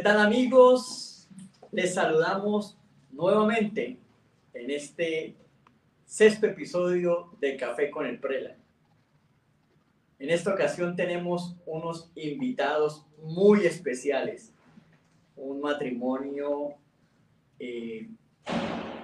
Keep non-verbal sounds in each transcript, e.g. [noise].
¿Qué tal amigos? Les saludamos nuevamente en este sexto episodio de Café con el Prela. En esta ocasión tenemos unos invitados muy especiales, un matrimonio eh,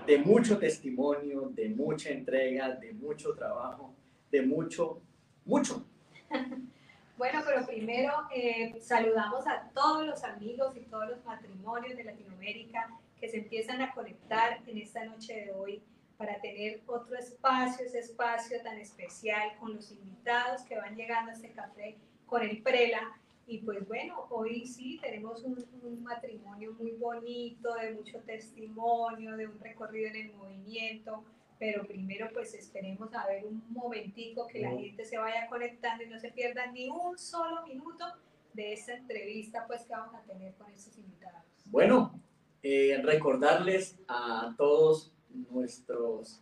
de mucho testimonio, de mucha entrega, de mucho trabajo, de mucho, mucho. [laughs] Bueno, pero primero eh, saludamos a todos los amigos y todos los matrimonios de Latinoamérica que se empiezan a conectar en esta noche de hoy para tener otro espacio, ese espacio tan especial con los invitados que van llegando a este café con el Prela. Y pues bueno, hoy sí tenemos un, un, matrimonio muy bonito, de mucho testimonio, de un recorrido en el movimiento, pero primero pues esperemos a ver un momentico que la gente se vaya conectando y no se pierda ni un solo minuto de esta entrevista pues que vamos a tener con estos invitados. Bueno, eh, recordarles a todos nuestros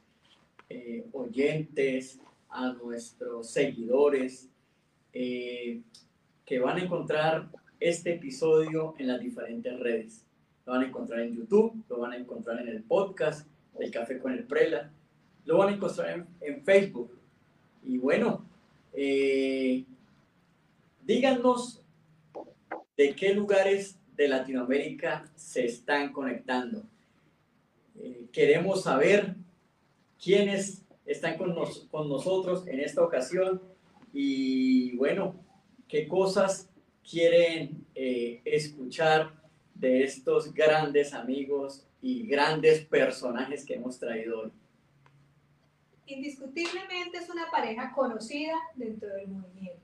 eh, oyentes, a nuestros seguidores, eh, que van a encontrar este episodio en las diferentes redes. Lo van a encontrar en YouTube, lo van a encontrar en el podcast El Café con el Prela, lo van a encontrar en, Facebook. Y bueno, eh, díganos de qué lugares de Latinoamérica se están conectando. Eh, queremos saber quiénes están con, con nosotros en esta ocasión y bueno, qué cosas quieren eh, escuchar de estos grandes amigos y grandes personajes que hemos traído hoy indiscutiblemente es una pareja conocida dentro del movimiento,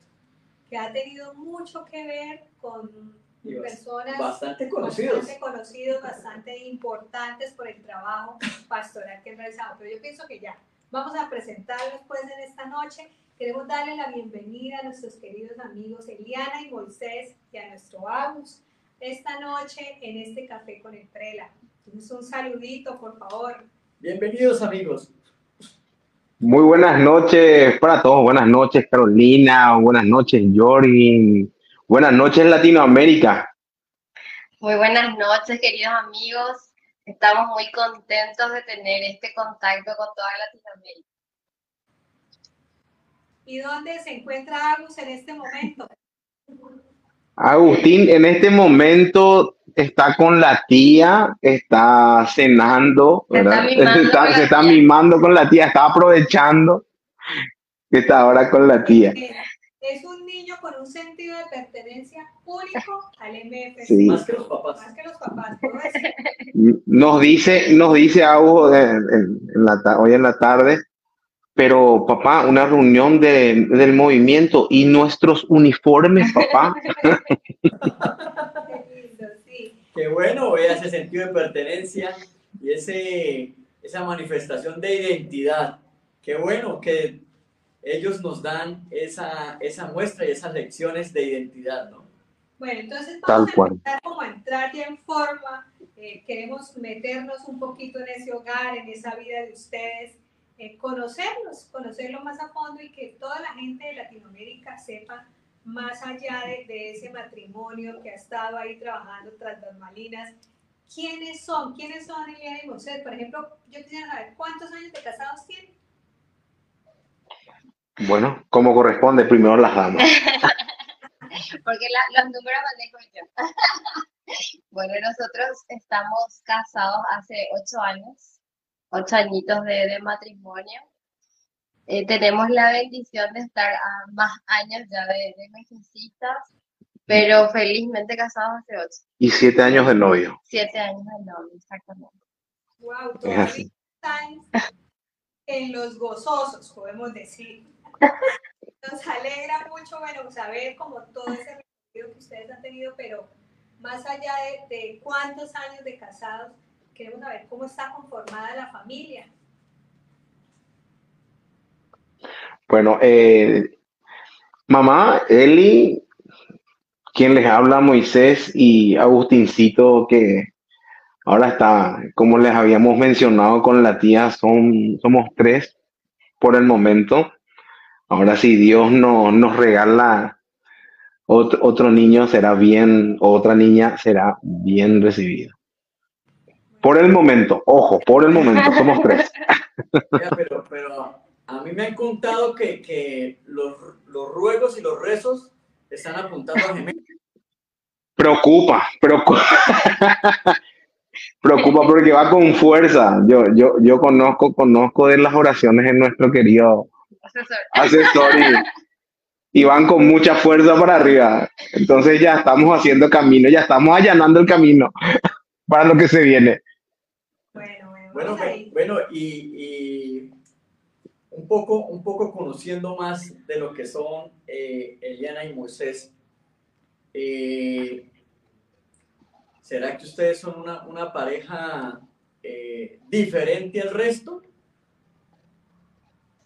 que ha tenido mucho que ver con personas bastante conocidos. bastante conocidos, bastante importantes por el trabajo pastoral que han realizado. Pero yo pienso que ya, vamos a presentarlos pues en esta noche. Queremos darle la bienvenida a nuestros queridos amigos Eliana y Moisés y a nuestro Agus esta noche en este café con el Prela. Entonces un saludito, por favor. Bienvenidos amigos. Muy buenas noches para todos. Buenas noches, Carolina. Buenas noches, Jordi. Buenas noches, Latinoamérica. Muy buenas noches, queridos amigos. Estamos muy contentos de tener este contacto con toda Latinoamérica. ¿Y dónde se encuentra Agus en este momento? Agustín, en este momento está con la tía, está cenando, se está, mimando, con la tía, está aprovechando que está ahora con la tía. Es un niño con un sentido de pertenencia único al MF. Más que los papás. Más que los papás. Nos dice, nos dice algo en, la, hoy en la tarde, pero papá, una reunión de, del movimiento y nuestros uniformes, papá. [laughs] Qué bueno, vea ese sentido de pertenencia y ese, esa manifestación de identidad. Qué bueno que ellos nos dan esa, esa muestra y esas lecciones de identidad, ¿no? Bueno, entonces vamos a empezar como a entrar ya en forma. Eh, queremos meternos un poquito en ese hogar, en esa vida de ustedes, eh, conocerlos, conocerlos más a fondo y que toda la gente de Latinoamérica sepa más allá de, ese matrimonio que ha estado ahí trabajando tras las malinas, ¿quiénes son? ¿Quiénes son Eliana y Moisés? Por ejemplo, yo quisiera saber cuántos años de casados tienen. Bueno, como corresponde, primero las damas. [laughs] Porque los números manejo yo. [laughs] bueno, nosotros estamos casados hace ocho años, ocho añitos de, de matrimonio. Eh, tenemos la bendición de estar a más años ya de, de pero felizmente casados hace ocho. Y siete años de novio. Siete años de novio, exactamente. Wow, todos están en los gozosos, podemos decir. Nos alegra mucho, bueno, saber como todo ese recorrido que ustedes han tenido, pero más allá de, de cuántos años de casados, queremos saber cómo está conformada la familia. Bueno, eh, mamá, Eli, quien les habla, Moisés y Agustincito, que ahora está, como les habíamos mencionado con la tía, son, somos tres por el momento. Ahora sí, Dios no, nos regala otro, otro niño será bien, otra niña será bien recibida. Por el momento, ojo, por el momento, somos tres. [laughs] Pero a mí me han contado que, que los, los ruegos y los rezos están apuntando a gemelos. Preocupa, preocupa. preocupa porque va con fuerza. Yo, yo, yo conozco, conozco de las oraciones en nuestro querido Asesor. y, y van con mucha fuerza para arriba. Entonces ya estamos haciendo camino, ya estamos allanando el camino [laughs] para lo que se viene. Bueno, bueno, bueno y, y un, poco, un poco conociendo más de lo que son eh, Eliana y Moisés, eh, ¿será que ustedes son una, una pareja eh, diferente al resto?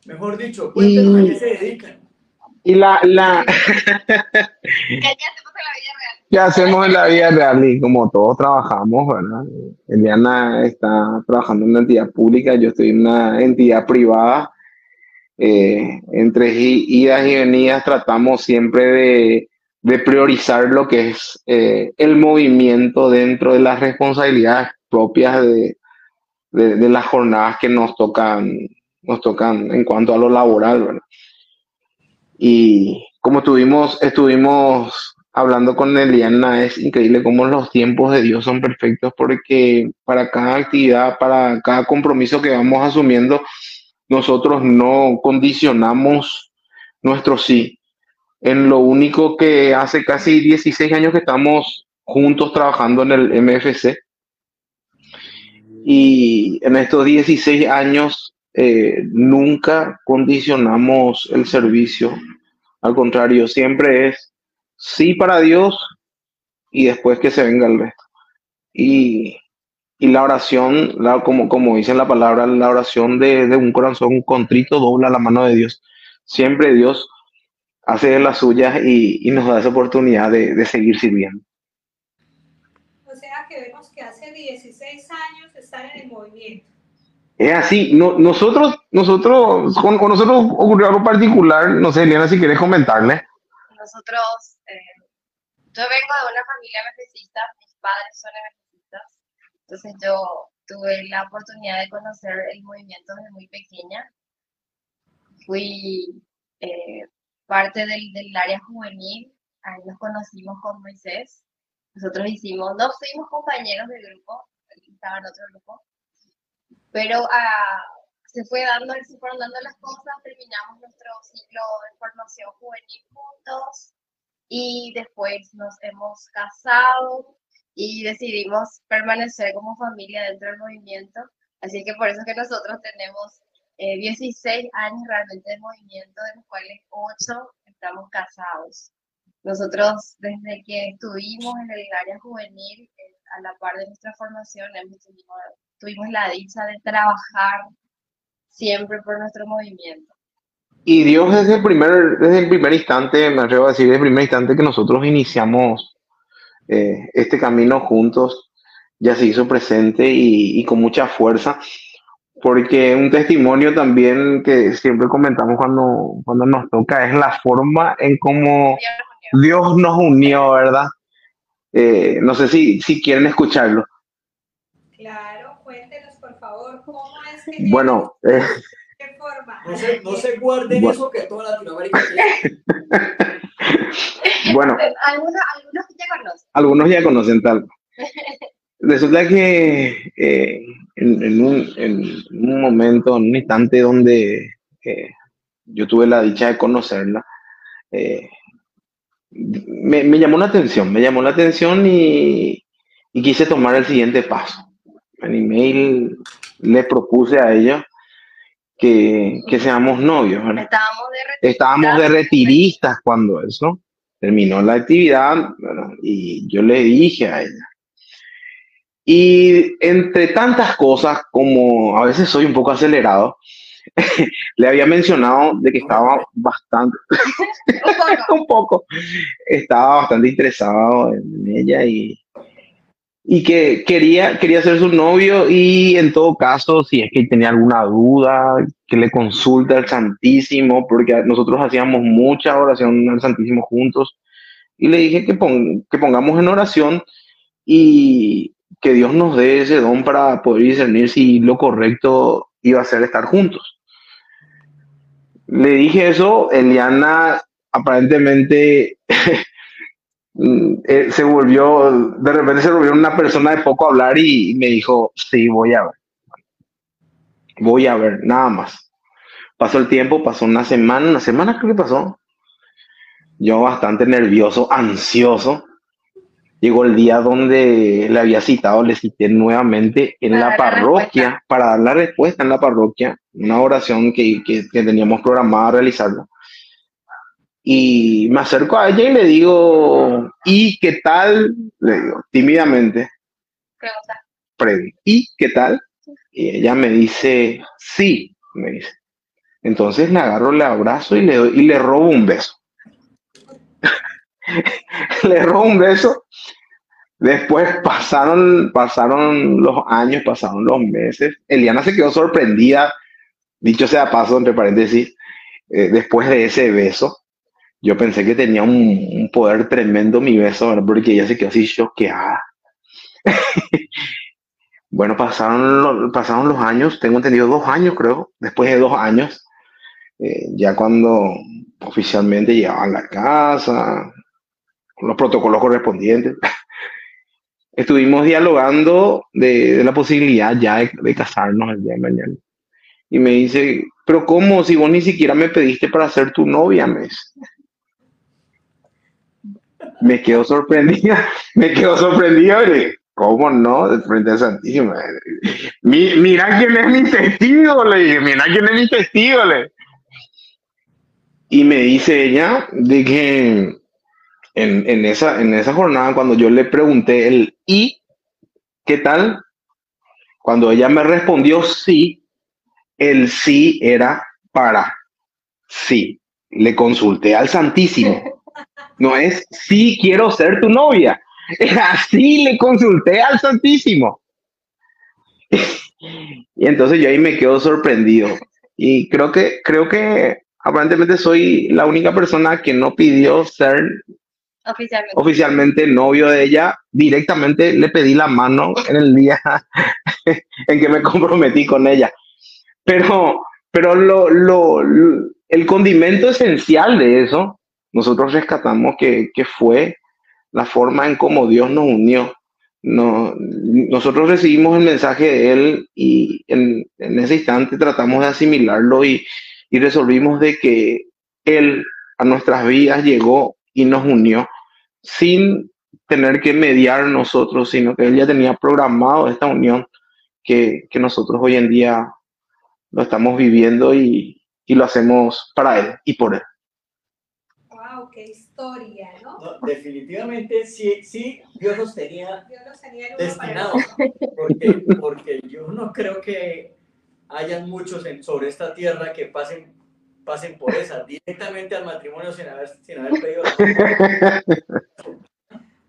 Mejor dicho, cuéntenos a qué se dedican. Y la, la, ¿Qué [laughs] qué hacemos en la vida real? ¿qué hacemos en la vida real? Y como todos trabajamos, ¿verdad? Eliana está trabajando en una entidad pública, yo estoy en una entidad privada. Eh, entre idas y venidas tratamos siempre de, de priorizar lo que es eh, el movimiento dentro de las responsabilidades propias de, de, de las jornadas que nos tocan, nos tocan en cuanto a lo laboral, ¿verdad? Y como tuvimos, estuvimos hablando con Eliana, es increíble cómo los tiempos de Dios son perfectos porque para cada actividad, para cada compromiso que vamos asumiendo, nosotros no condicionamos nuestro sí. En lo único que hace casi 16 años que estamos juntos trabajando en el MFC. Y en estos 16 años eh, nunca condicionamos el servicio. Al contrario, siempre es sí para Dios y después que se venga el resto. Y, y la oración, la- como, como dice la palabra, la oración de, de un corazón contrito dobla la mano de Dios. Siempre Dios hace de las suyas y, y nos da esa oportunidad de, de seguir sirviendo. O sea que vemos que hace 16 años están en el movimiento. Es así, no, nosotros, nosotros, con, con nosotros ocurrió algo particular, no sé, Eliana, si quieres comentarle. Nosotros, eh, yo vengo de una familia MFCista, mis padres son entonces yo tuve la oportunidad de conocer el movimiento desde muy pequeña. Fui eh, parte del, del área juvenil, ahí nos conocimos con Moisés. Nosotros hicimos, no fuimos compañeros del grupo, estaba en otro grupo, pero ah, se fue dando, se fueron dando las cosas, terminamos nuestro ciclo de formación juvenil juntos y después nos hemos casado y decidimos permanecer como familia dentro del movimiento. Así que por eso que nosotros tenemos eh, 16 años realmente de movimiento, de los cuales 8 estamos casados. Nosotros desde que estuvimos en el área juvenil, eh, a la par de nuestra formación, tenido, tuvimos la dicha de trabajar siempre por nuestro movimiento. Y Dios desde el primer, desde el primer instante, me atrevo a decir, desde el primer instante que nosotros iniciamos eh, este camino juntos, ya se hizo presente y, y con mucha fuerza, porque un testimonio también que siempre comentamos cuando, cuando nos toca es la forma en cómo Dios nos unió, ¿verdad? Eh, no sé si, si quieren escucharlo. Claro, cuéntenos por favor cómo es que Bueno, eh. No se, no se guarden Bueno. eso que toda Latinoamérica tiene. [laughs] [laughs] bueno, Algunos, algunos ya conocen. algunos ya conocen tal. [laughs] Resulta que eh, en, en un, en un momento, en un instante donde eh, yo tuve la dicha de conocerla, eh, me, me llamó la atención, me llamó la atención y, y quise tomar el siguiente paso. En email le propuse a ella que, que seamos novios. ¿verdad? Estábamos de retiro. Estábamos de retiristas cuando eso terminó la actividad y yo le dije a ella. Y entre tantas cosas, como a veces soy un poco acelerado, [laughs] le había mencionado de que estaba bastante, [laughs] Un poco. [laughs] un poco, estaba bastante interesado en ella y, y que quería, quería ser su novio y en todo caso, si es que tenía alguna duda, que le consulte al Santísimo, porque nosotros hacíamos mucha oración al Santísimo juntos y le dije que, que pongamos en oración y que Dios nos dé ese don para poder discernir si lo correcto iba a ser estar juntos. Le dije eso, Eliana aparentemente [laughs] eh, se volvió, de repente se volvió una persona de poco hablar y me dijo, sí, voy a ver. Voy a ver, nada más. Pasó el tiempo, pasó una semana, una semana creo que pasó. Yo bastante nervioso, ansioso. Llegó el día donde le había citado, le cité nuevamente en la parroquia para dar la respuesta en la parroquia, una oración que, que, que teníamos programada realizarla. Y me acerco a ella y le digo, ¿y qué tal? Le digo, tímidamente. Pregunta. ¿Y qué tal? Y ella me dice, sí, me dice. Entonces le agarro, le abrazo y le, y le robo un beso. [laughs] le robo un beso. Después pasaron, pasaron los años, pasaron los meses. Eliana se quedó sorprendida, dicho sea paso, entre paréntesis, eh, después de ese beso. Yo pensé que tenía un, poder tremendo mi beso, porque ella se quedó así choqueada. [laughs] bueno, pasaron, pasaron los años, tengo entendido dos años, creo. Después de dos años, eh, ya cuando oficialmente llegaban a la casa, con los protocolos correspondientes, [laughs] estuvimos dialogando de, la posibilidad ya de, casarnos el día de mañana. Y me dice, pero ¿cómo? Si vos ni siquiera me pediste para ser tu novia, me Me quedo sorprendida, [laughs] me quedo sorprendida, ¿cómo no? De frente a Santísima. mira quién es mi testigo, le mira quién es mi testigo, le y me dice ella de que en, esa, en esa jornada, cuando yo le pregunté el ¿y qué tal? Cuando ella me respondió sí, el sí era para sí. Le consulté al Santísimo. No es sí quiero ser tu novia. [laughs] Así le consulté al Santísimo. [laughs] y entonces yo ahí me quedo sorprendido. Y creo que, creo que aparentemente soy la única persona que no pidió ser oficialmente. novio de ella. Directamente le pedí la mano en el día [laughs] en que me comprometí con ella. Pero, pero lo, lo, el condimento esencial de eso, nosotros rescatamos que, fue la forma en cómo Dios nos unió. No, nosotros recibimos el mensaje de Él y en, ese instante tratamos de asimilarlo y, y resolvimos de que Él a nuestras vidas llegó y nos unió sin tener que mediar nosotros, sino que Él ya tenía programado esta unión que, nosotros hoy en día lo estamos viviendo y, lo hacemos para Él y por Él. ¿No? definitivamente sí, sí, Dios los tenía, destinados, porque, porque yo no creo que hayan muchos en, sobre esta tierra que pasen, pasen por esa, directamente al matrimonio sin haber, sin haber pedido.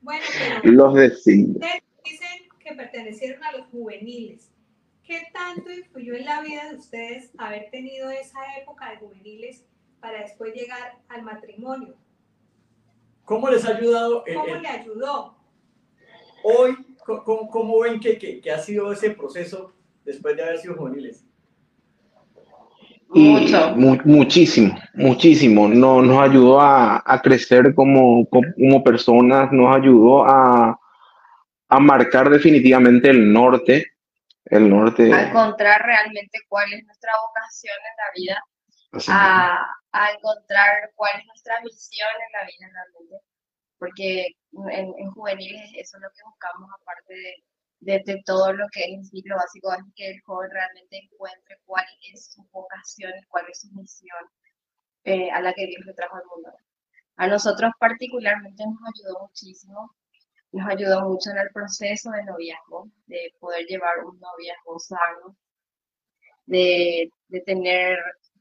bueno, pero los dicen que pertenecieron a los juveniles. ¿Qué tanto influyó en la vida de ustedes haber tenido esa época de juveniles para después llegar al matrimonio? ¿Cómo les ha ayudado? ¿Cómo le ayudó? Hoy, ¿cómo, cómo ven que, que, que, ha sido ese proceso después de haber sido juveniles? muchísimo, muchísimo. No, nos ayudó a, crecer como, como, personas, nos ayudó a, a marcar definitivamente el norte. El norte. A encontrar realmente cuál es nuestra vocación en la vida, a, a, encontrar cuál es nuestra misión en la vida realmente. Porque en, en juveniles eso es lo que buscamos, aparte de de, todo lo que es el ciclo básico es que el joven realmente encuentre cuál es su vocación, cuál es su misión eh, a la que Dios le trajo al mundo. A nosotros particularmente nos ayudó muchísimo, nos ayudó mucho en el proceso de noviazgo, de poder llevar un noviazgo sano, de, de tener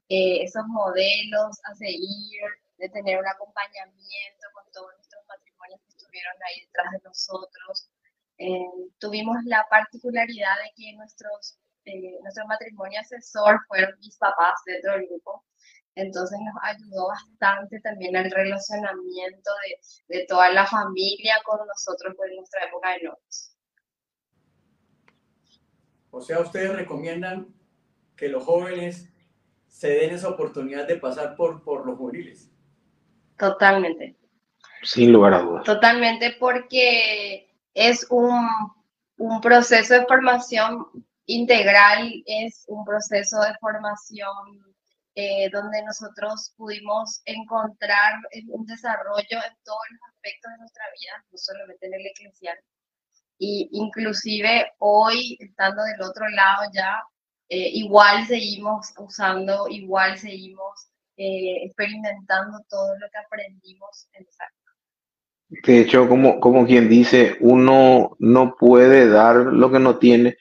eh, esos modelos a seguir, de tener un acompañamiento con todos nuestros matrimonios que estuvieron ahí detrás de nosotros, eh, tuvimos la particularidad de que nuestros, eh, nuestro matrimonio asesor fueron mis papás dentro del grupo. entonces nos ayudó bastante también al relacionamiento de, de toda la familia con nosotros en nuestra época de novios. O sea, ustedes recomiendan que los jóvenes se den esa oportunidad de pasar por, por los juveniles. Totalmente. Sin lugar a dudas. Totalmente porque es un, un proceso de formación integral, es un proceso de formación eh, donde nosotros pudimos encontrar un desarrollo en todos los aspectos de nuestra vida, no solamente en el eclesial. Y inclusive hoy, estando del otro lado ya, eh, igual seguimos usando, igual seguimos eh, experimentando todo lo que aprendimos en esa De hecho, como, como quien dice, uno no puede dar lo que no tiene.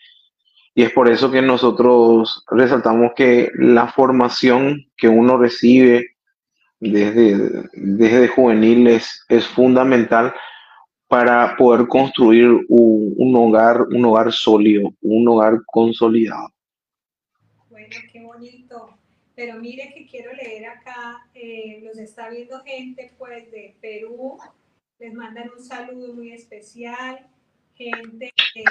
Y es por eso que nosotros resaltamos que la formación que uno recibe desde, desde juvenil es, es fundamental para poder construir un, hogar, un hogar sólido, un hogar consolidado. Qué bonito. Pero mire que quiero leer acá, eh, los está viendo gente pues de Perú, les mandan un saludo muy especial, gente de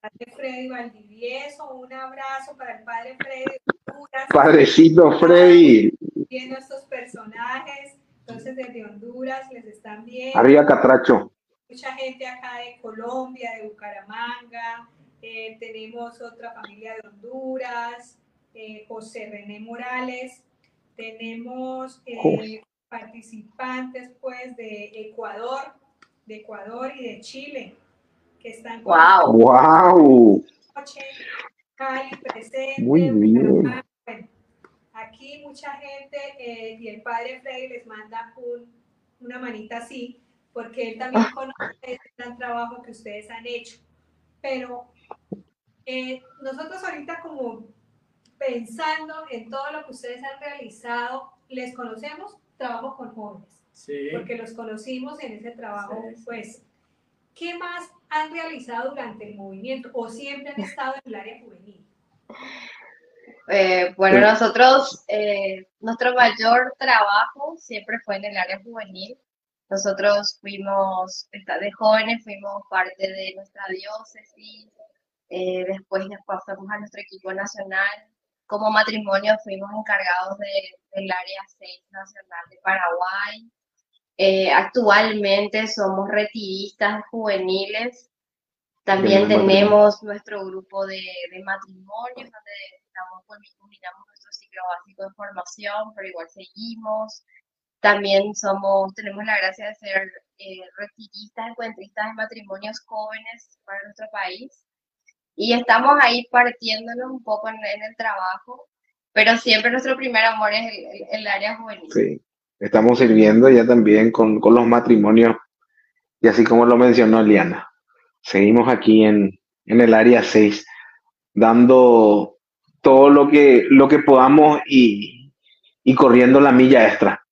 Padre Freddy Valdivieso, un abrazo para el Padre Freddy. Honduras, Padrecito Freddy, Viendo estos personajes, entonces desde Honduras les están viendo. arriba Catracho. mucha gente acá de Colombia, de Bucaramanga, eh, tenemos otra familia de Honduras, eh, José René Morales, tenemos eh, participantes pues de Ecuador, de Ecuador y de Chile, que están con ¡Wow! ¡Wow! noche, Cali presente. Muy bien. Bueno, aquí mucha gente eh, y el padre Freddy les manda un, una manita así, porque él también conoce el gran trabajo que ustedes han hecho. Pero eh, nosotros ahorita como pensando en todo lo que ustedes han realizado, les conocemos, trabajo con jóvenes Sí. porque los conocimos en ese trabajo, Sí, sí. pues, ¿qué más han realizado durante el movimiento o siempre han estado en el área juvenil? Eh, bueno, nosotros, eh, nuestro mayor trabajo siempre fue en el área juvenil. Nosotros fuimos, de jóvenes, fuimos parte de nuestra diócesis, eh, después nos pasamos a nuestro equipo nacional. Como matrimonio fuimos encargados de- del área 6 nacional de Paraguay. Eh, actualmente somos retiristas juveniles. También tenemos nuestro grupo de, de matrimonios, donde estamos culmi- culminamos nuestro ciclo básico de formación, pero igual seguimos. También somos, tenemos la gracia de ser eh, retiristas, encuentristas de matrimonios jóvenes para nuestro país. Y estamos ahí partiéndonos un poco en, en el trabajo, pero siempre nuestro primer amor es el, el- el área juvenil. Sí, estamos sirviendo ya también con, con los matrimonios y así como lo mencionó Liana, seguimos aquí en, en el área 6 dando todo lo que, lo que podamos y, y corriendo la milla extra.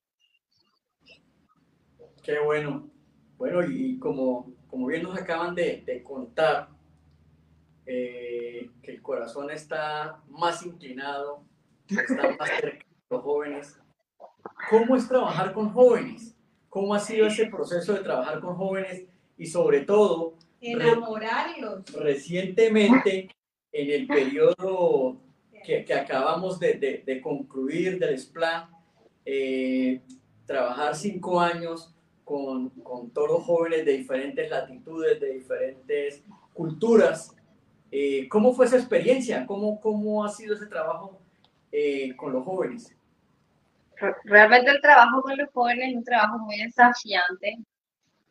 Qué bueno. Bueno, y como, como bien nos acaban de, de contar, eh, que el corazón está más inclinado, está más cerca de los jóvenes. ¿Cómo es trabajar con jóvenes? ¿Cómo ha sido ese proceso de trabajar con jóvenes? Y sobre todo, Enamorarlos. recientemente, en el periodo que, que acabamos de, de- de concluir del SPLA, eh, trabajar cinco años con, con todos los jóvenes de diferentes latitudes, de diferentes culturas. Eh, ¿Cómo fue esa experiencia? ¿Cómo, cómo ha sido ese trabajo eh, con los jóvenes? Re- Realmente el trabajo con los jóvenes es un trabajo muy desafiante.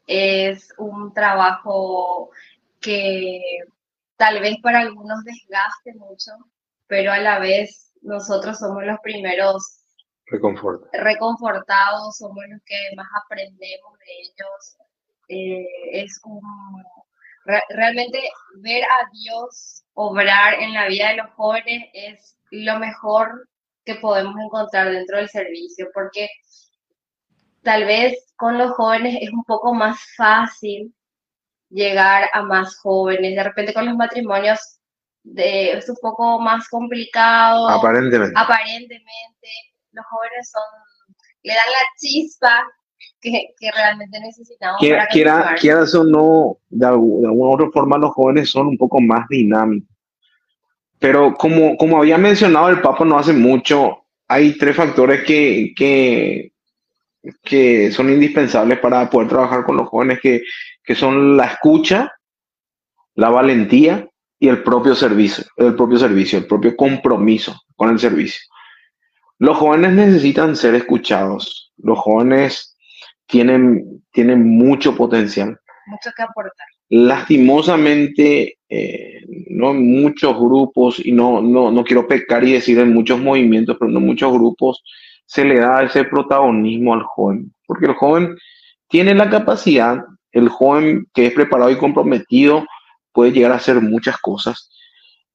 Es un trabajo que tal vez para algunos desgaste mucho, pero a la vez nosotros somos los primeros Reconforta. reconfortados, somos los que más aprendemos de ellos. Eh, es un, re- realmente ver a Dios obrar en la vida de los jóvenes es lo mejor que podemos encontrar dentro del servicio, porque tal vez con los jóvenes es un poco más fácil llegar a más jóvenes. De repente con los matrimonios de- es un poco más complicado Aparentemente. aparentemente los jóvenes son, le dan la chispa que, que realmente necesitamos. Quiera, para quieras o no, de alguna u otra forma los jóvenes son un poco más dinámicos. Pero como, como había mencionado el Papa no hace mucho, hay tres factores que, que, que son indispensables para poder trabajar con los jóvenes, que, que son la escucha, la valentía y el propio servicio, el propio servicio, el propio compromiso con el servicio. Los jóvenes necesitan ser escuchados. Los jóvenes tienen, tienen mucho potencial. Mucho que aportar. Lastimosamente, eh, no muchos grupos, y no, no, no quiero pecar y decir en muchos movimientos, pero no muchos grupos se le da ese protagonismo al joven, porque el joven tiene la capacidad, el joven que es preparado y comprometido puede llegar a hacer muchas cosas.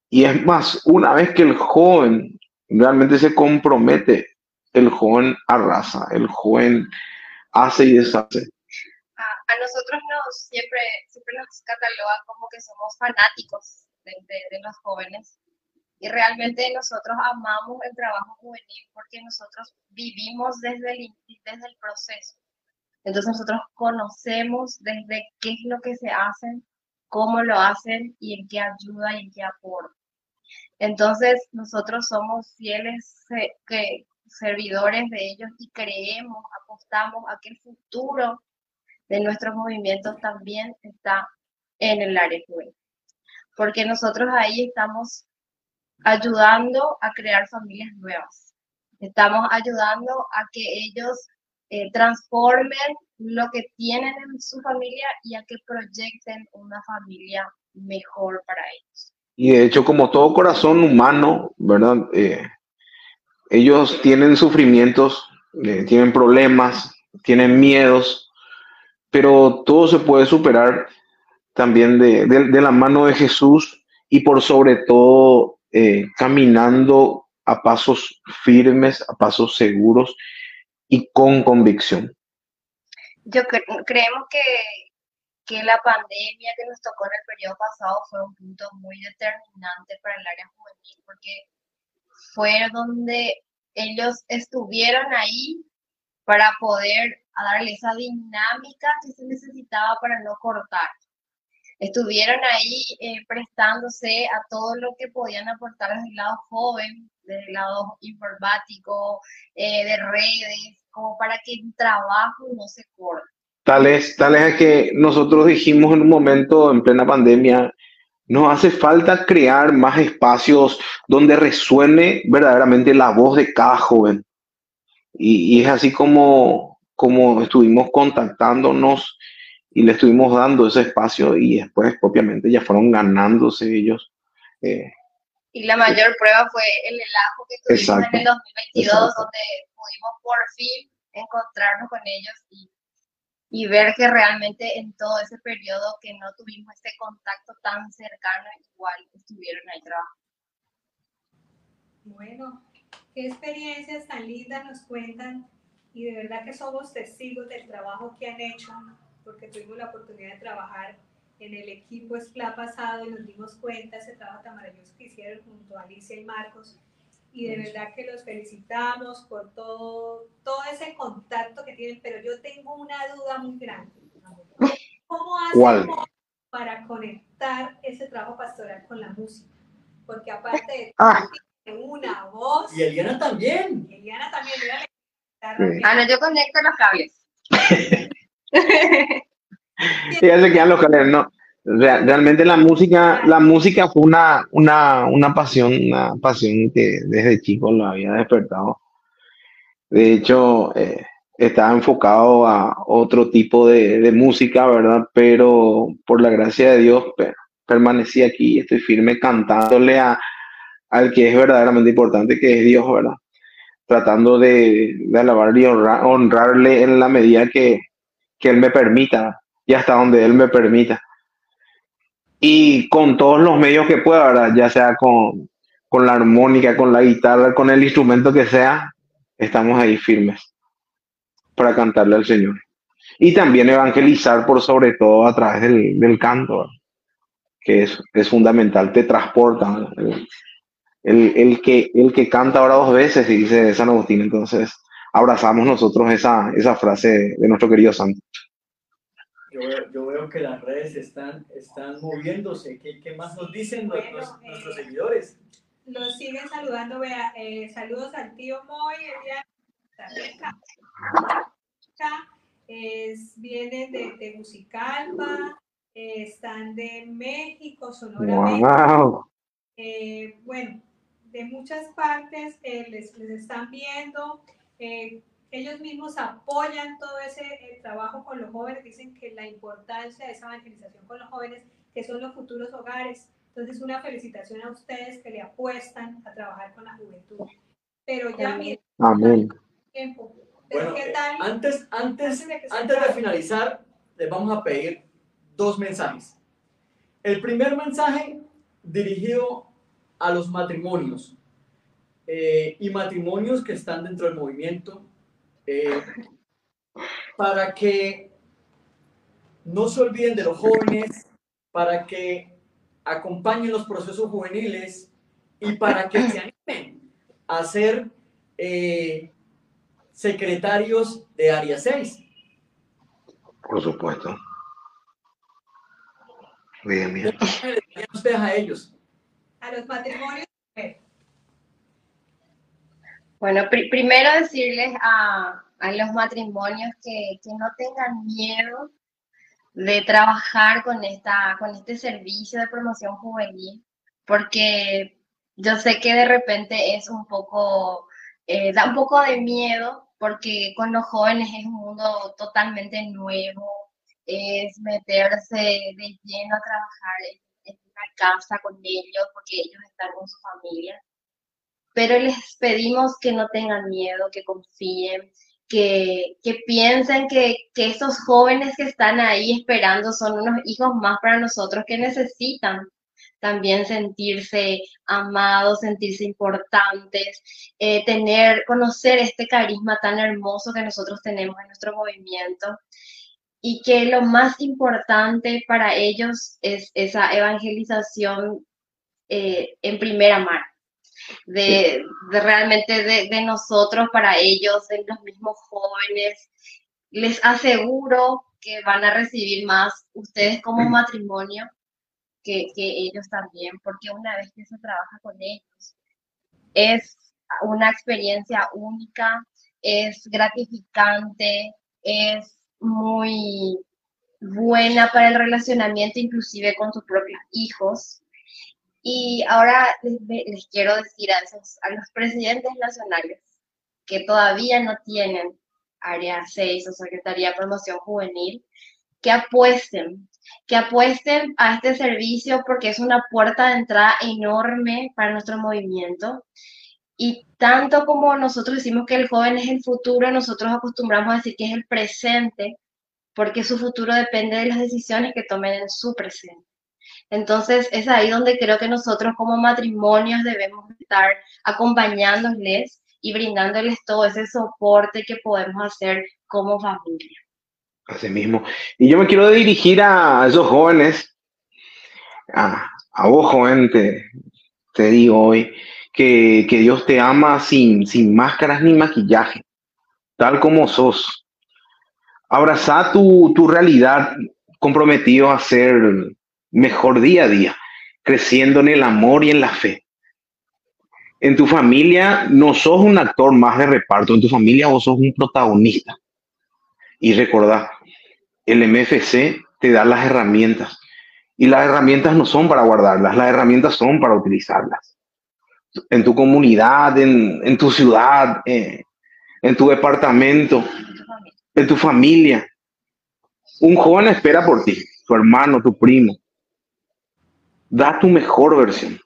Y es más, una vez que el joven realmente se compromete, el joven arrasa, el joven hace y deshace. a, a nosotros nos siempre, siempre nos catalogan como que somos fanáticos de, de- de los jóvenes y realmente nosotros amamos el trabajo juvenil porque nosotros vivimos desde el, desde el proceso. Entonces nosotros conocemos desde qué es lo que se hacen, cómo lo hacen y en qué ayuda y en qué aporta. Entonces nosotros somos fieles eh, que, servidores de ellos y creemos, apostamos a que el futuro de nuestros movimientos también está en el área juvenil. Porque nosotros ahí estamos ayudando a crear familias nuevas. Estamos ayudando a que ellos eh, transformen lo que tienen en su familia y a que proyecten una familia mejor para ellos. Y de hecho, como todo corazón humano, ¿verdad? Eh, ellos tienen sufrimientos, eh, tienen problemas, tienen miedos, pero todo se puede superar también de, la mano de Jesús y por sobre todo eh, caminando a pasos firmes, a pasos seguros y con convicción. Yo cre- creemos que, que la pandemia que nos tocó en el periodo pasado fue un punto muy determinante para el área juvenil, porque fue donde ellos estuvieron ahí para poder darle esa dinámica que se necesitaba para no cortar. Estuvieron ahí eh, prestándose a todo lo que podían aportar desde el lado joven, desde el lado informático, eh, de redes, como para que el trabajo no se corte. Tal es, tal es que nosotros dijimos en un momento en plena pandemia, nos hace falta crear más espacios donde resuene verdaderamente la voz de cada joven. Y, y es así como, como estuvimos contactándonos y le estuvimos dando ese espacio y después propiamente ya fueron ganándose ellos. eh, Y la mayor prueba fue el relajo que tuvimos Exacto, en el 2022, exacto. donde pudimos por fin encontrarnos con ellos y, y ver que realmente en todo ese periodo que no tuvimos ese contacto tan cercano, igual estuvieron ahí trabajando. Bueno, qué experiencias tan lindas nos cuentan y de verdad que somos testigos del trabajo que han hecho porque tuvimos la oportunidad de trabajar en el equipo SPLA pasado y nos dimos cuenta de ese trabajo tan maravilloso que hicieron junto a Alicia y Marcos y de verdad que los felicitamos por todo, todo ese contacto que tienen, pero yo tengo una duda muy grande. ¿Cómo ¿Cuál? hacen para conectar ese trabajo pastoral con la música? Porque aparte de Ah. una voz, Y Eliana también. y Eliana también Sí. Ah, no, yo conecto los cables. [laughs] y ya se quedan los cables, no. Re- Realmente la música, la música fue una, una, una pasión, una pasión que desde chico lo había despertado. De hecho, eh, estaba enfocado a otro tipo de, música, ¿verdad? Pero por la gracia de Dios pe- permanecí aquí, estoy firme cantándole a, al que es verdaderamente importante, que es Dios, ¿verdad? Tratando de, de alabarle y honra- honrarle en la medida que, que Él me permita y hasta donde Él me permita. Y con todos los medios que pueda, ¿verdad? Ya sea con, con la armónica, con la guitarra, con el instrumento que sea, estamos ahí firmes para cantarle al Señor. Y también evangelizar por sobre todo a través del, del canto, ¿verdad? que es, es fundamental, te transporta. ¿verdad? el, el que, el que canta ahora dos veces, y dice San Agustín. Entonces, abrazamos nosotros esa, esa frase de nuestro querido santo. Yo veo, yo veo que las redes están, están moviéndose. ¿Qué, qué más nos dicen Bueno, nuestros, eh, nuestros seguidores? Los siguen saludando, vea, eh, saludos al tío Moy, es, vienen de, de Musicalpa, eh, están de México, Sonora, México. ¡Wow! Eh, bueno, de muchas partes eh, les, les están viendo, eh, ellos mismos apoyan todo ese eh, trabajo con los jóvenes, dicen que la importancia de esa evangelización con los jóvenes, que son los futuros hogares. Entonces, una felicitación a ustedes que le apuestan a trabajar con la juventud. Pero ya miren, Amén. tiempo. Pero Bueno, ¿qué eh, tal? antes, antes, Antes de antes finalizar, les vamos a pedir dos mensajes. El primer mensaje dirigido a los matrimonios eh, y matrimonios que están dentro del movimiento eh, para que no se olviden de los jóvenes, para que acompañen los procesos juveniles y para que se animen a ser eh, secretarios de Área 6. Por supuesto. Bien, bien. ¿Qué ustedes a ellos? A los matrimonios. Bueno, pri- primero decirles a, los matrimonios que, que no tengan miedo de trabajar con esta, con este servicio de promoción juvenil, porque yo sé que de repente es un poco, eh, da un poco de miedo, porque con los jóvenes es un mundo totalmente nuevo, es meterse de lleno a trabajar en una casa con ellos, porque ellos están con su familia pero les pedimos que no tengan miedo, que confíen, que, que piensen que, que esos jóvenes que están ahí esperando son unos hijos más para nosotros que necesitan también sentirse amados, sentirse importantes, eh, tener, conocer este carisma tan hermoso que nosotros tenemos en nuestro movimiento y que lo más importante para ellos es esa evangelización eh, en primera mano de, de realmente de, de nosotros para ellos, de los mismos jóvenes. Les aseguro que van a recibir más ustedes como matrimonio que, que ellos también, porque una vez que se trabaja con ellos, es una experiencia única, es gratificante, es muy buena para el relacionamiento, inclusive con tus propios hijos. Y ahora les, quiero decir a, esos, a los presidentes nacionales que todavía no tienen área 6 o Secretaría de Promoción Juvenil, que apuesten, que apuesten a este servicio porque es una puerta de entrada enorme para nuestro movimiento. Y tanto como nosotros decimos que el joven es el futuro, nosotros acostumbramos a decir que es el presente, porque su futuro depende de las decisiones que tomen en su presente. Entonces, es ahí donde creo que nosotros como matrimonios debemos estar acompañándoles y brindándoles todo ese soporte que podemos hacer como familia. Así mismo. Y yo me quiero dirigir a esos jóvenes, a, a vos joven, te, digo hoy, que, que Dios te ama sin, sin máscaras ni maquillaje, tal como sos. Abraza tu, tu realidad comprometido a ser mejor día a día, creciendo en el amor y en la fe. En tu familia no sos un actor más de reparto, en tu familia vos sos un protagonista. Y recordá, el MFC te da las herramientas. Y las herramientas no son para guardarlas, las herramientas son para utilizarlas. En tu comunidad, en, en tu ciudad, eh, en tu departamento, en tu familia. Un joven espera por ti, tu hermano, tu primo. Da tu mejor versión.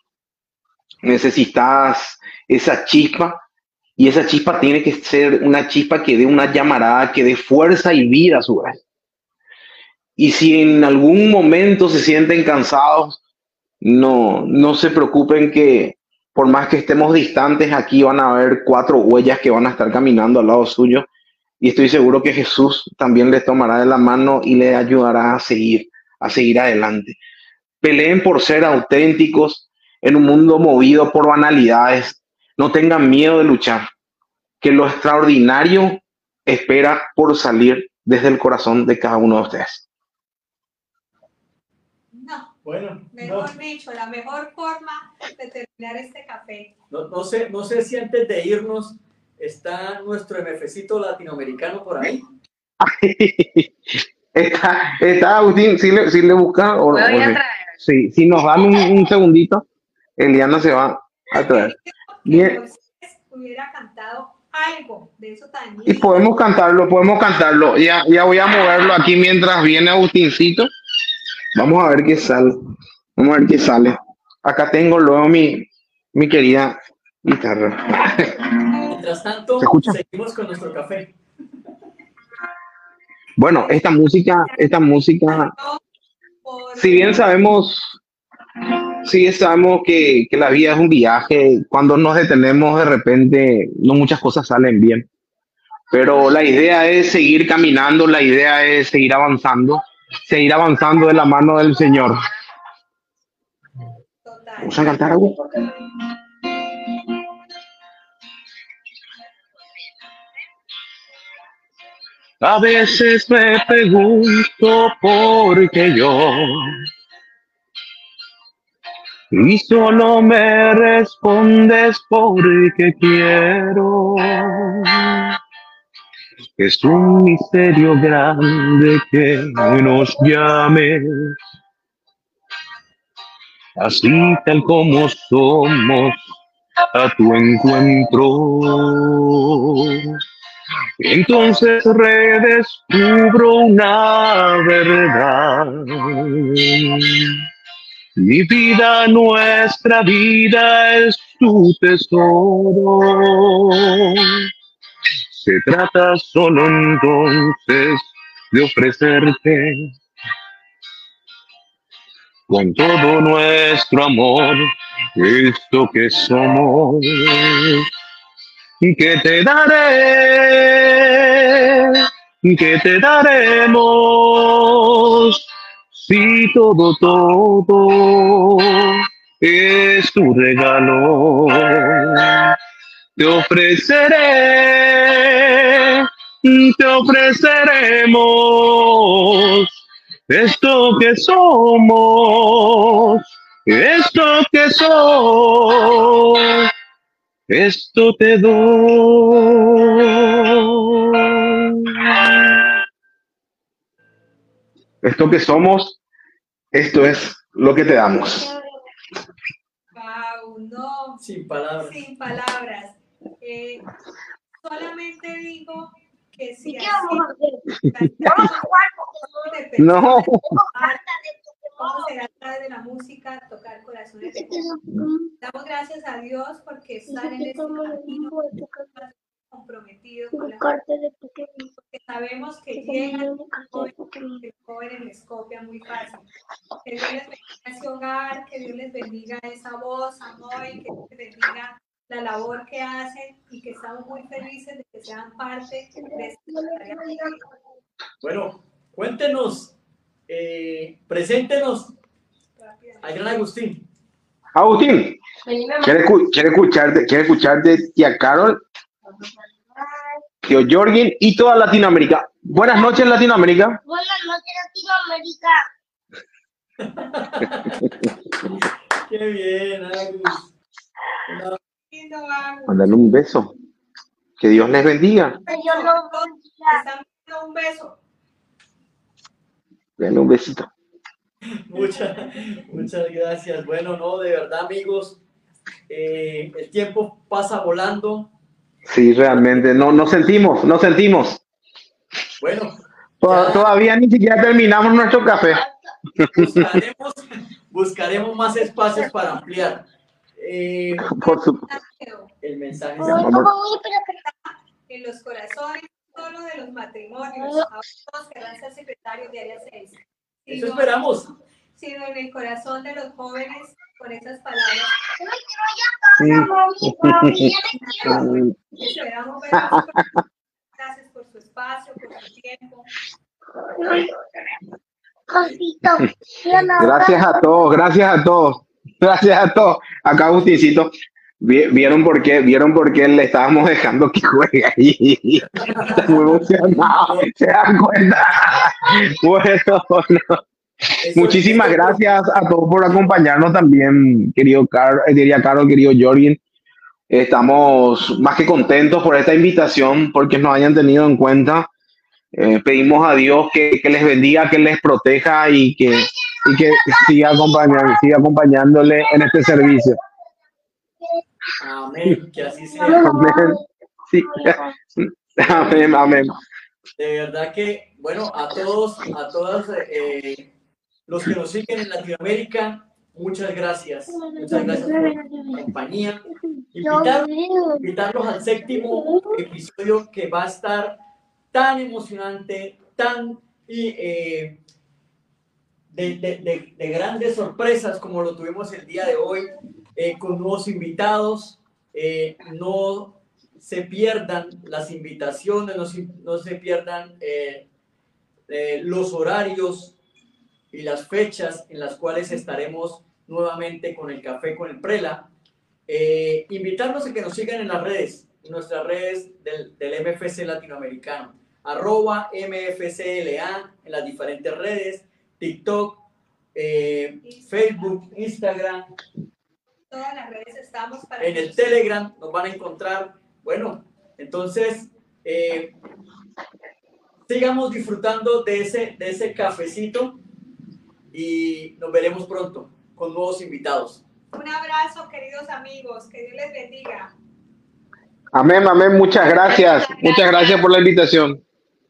Necesitas esa chispa y esa chispa tiene que ser una chispa que dé una llamarada, que dé fuerza y vida a su vez. Y si en algún momento se sienten cansados, no, no se preocupen que por más que estemos distantes, aquí van a haber cuatro huellas que van a estar caminando al lado suyo. Y estoy seguro que Jesús también les tomará de la mano y le ayudará a seguir, a seguir adelante. Peleen por ser auténticos, en un mundo movido por banalidades. No tengan miedo de luchar, que lo extraordinario espera por salir desde el corazón de cada uno de ustedes. No, Bueno, no, mejor dicho, la mejor forma de terminar este café. no, no sé, no sé si antes de irnos está nuestro MFcito latinoamericano por ahí. [laughs] está, está Agustín, si le, si le busca, o, Voy a traer. Sí, si nos dan un, un segundito, Eliana se va a traer. Bien. Hubiera cantado algo de eso tan Y podemos cantarlo, podemos cantarlo. Ya, ya voy a moverlo aquí mientras viene Agustincito. Vamos a ver qué sale. Vamos a ver qué sale. Acá tengo luego mi, mi querida guitarra. Mientras tanto, ¿Se escucha? seguimos con nuestro café. Bueno, esta música, esta música, Por- si bien sabemos, si bien sabemos que, que la vida es un viaje, cuando nos detenemos de repente, no muchas cosas salen bien. Pero la idea es seguir caminando, la idea es seguir avanzando, seguir avanzando de la mano del Señor. Total. ¿Vamos a cantar algo? A veces me pregunto por qué yo y solo me respondes porque quiero. Es un misterio grande que nos llame así tal como somos a tu encuentro. Entonces redescubro una verdad. Mi vida, nuestra vida es tu tesoro. Se trata solo entonces de ofrecerte con todo nuestro amor esto que somos que te daré, que te daremos, si todo, todo es tu regalo. Te ofreceré, te ofreceremos esto que somos, esto que somos. Esto te doy. Esto que somos, esto es lo que te damos. Wow, no, Sin palabras. sin palabras. Eh, solamente digo que si ¿Y qué así vamos a hacer? Vamos a jugar de No. A ir a través de la música, tocar corazones. de. Damos gracias a Dios porque están en este camino comprometidos con la porque sabemos que llegan que jóvenes les copia muy fácil. Que Dios les bendiga ese hogar, que Dios les bendiga esa voz, amor, y que Dios les bendiga la labor que hacen y que estamos muy felices de que sean parte de este Bueno, cuéntenos, eh, preséntenos al gran Agustín. Agustín. ¿quiere, quiere escucharte, quiere escucharte tía Carol, tío Jorgen y toda Latinoamérica? Buenas noches, Latinoamérica. Buenas noches, Latinoamérica. [laughs] Qué bien, Agus. Agus. Mándale un beso. Que Dios les bendiga. No Están dando un beso. Denle un besito. Muchas, muchas gracias. Bueno, no, de verdad, amigos, eh, el tiempo pasa volando. Sí, realmente, no, nos sentimos, nos sentimos. Bueno, Ya. Todavía ni siquiera terminamos nuestro café. buscaremos, buscaremos más espacios para ampliar. Eh, Por su- el mensaje. Ya, vamos. En los corazones, de los matrimonios, todos querrán ser secretarios de Área 6. Eso Sino- esperamos. Sino en el corazón de los jóvenes con esas palabras. [laughs] Esperamos verlos. Gracias por su espacio, por su tiempo. Gracias a todos, gracias a todos. Gracias a todos. Acá Agustincito. ¿Vieron por qué? ¿Vieron por qué le estábamos dejando que juegue ahí? Está muy emocionado. ¿Se dan cuenta? Bueno, Muchísimas gracias a todos por acompañarnos también, querido Carlos, eh, diría Carlos, querido Jorgen. Estamos más que contentos por esta invitación, porque nos hayan tenido en cuenta. Eh, pedimos a Dios que, que, les bendiga, que les proteja y que, y que siga, acompañando, siga acompañándole en este servicio. Amén, que así sea. Amén. Sí. Amén, amén. De verdad que, bueno, a todos, a todas eh, los que nos siguen en Latinoamérica, muchas gracias. Muchas gracias por la compañía. invitarlos al séptimo episodio que va a estar tan emocionante, tan y, eh, de, de, de, grandes sorpresas como lo tuvimos el día de hoy, eh, con nuevos invitados. Eh, no se pierdan las invitaciones, no, se pierdan los horarios y las fechas en las cuales estaremos nuevamente con el café con el Prela. invitarlos a que nos sigan en las redes, en nuestras redes del, del MFC latinoamericano arroba MFCLA en las diferentes redes, TikTok, eh, Facebook, Instagram. Todas las redes estamos para... En el Telegram nos van a encontrar. Bueno, entonces, eh, sigamos disfrutando de ese, de ese cafecito y nos veremos pronto con nuevos invitados. Un abrazo, queridos amigos. Que Dios les bendiga. Amén, amén. Muchas gracias. Muchas gracias por la invitación.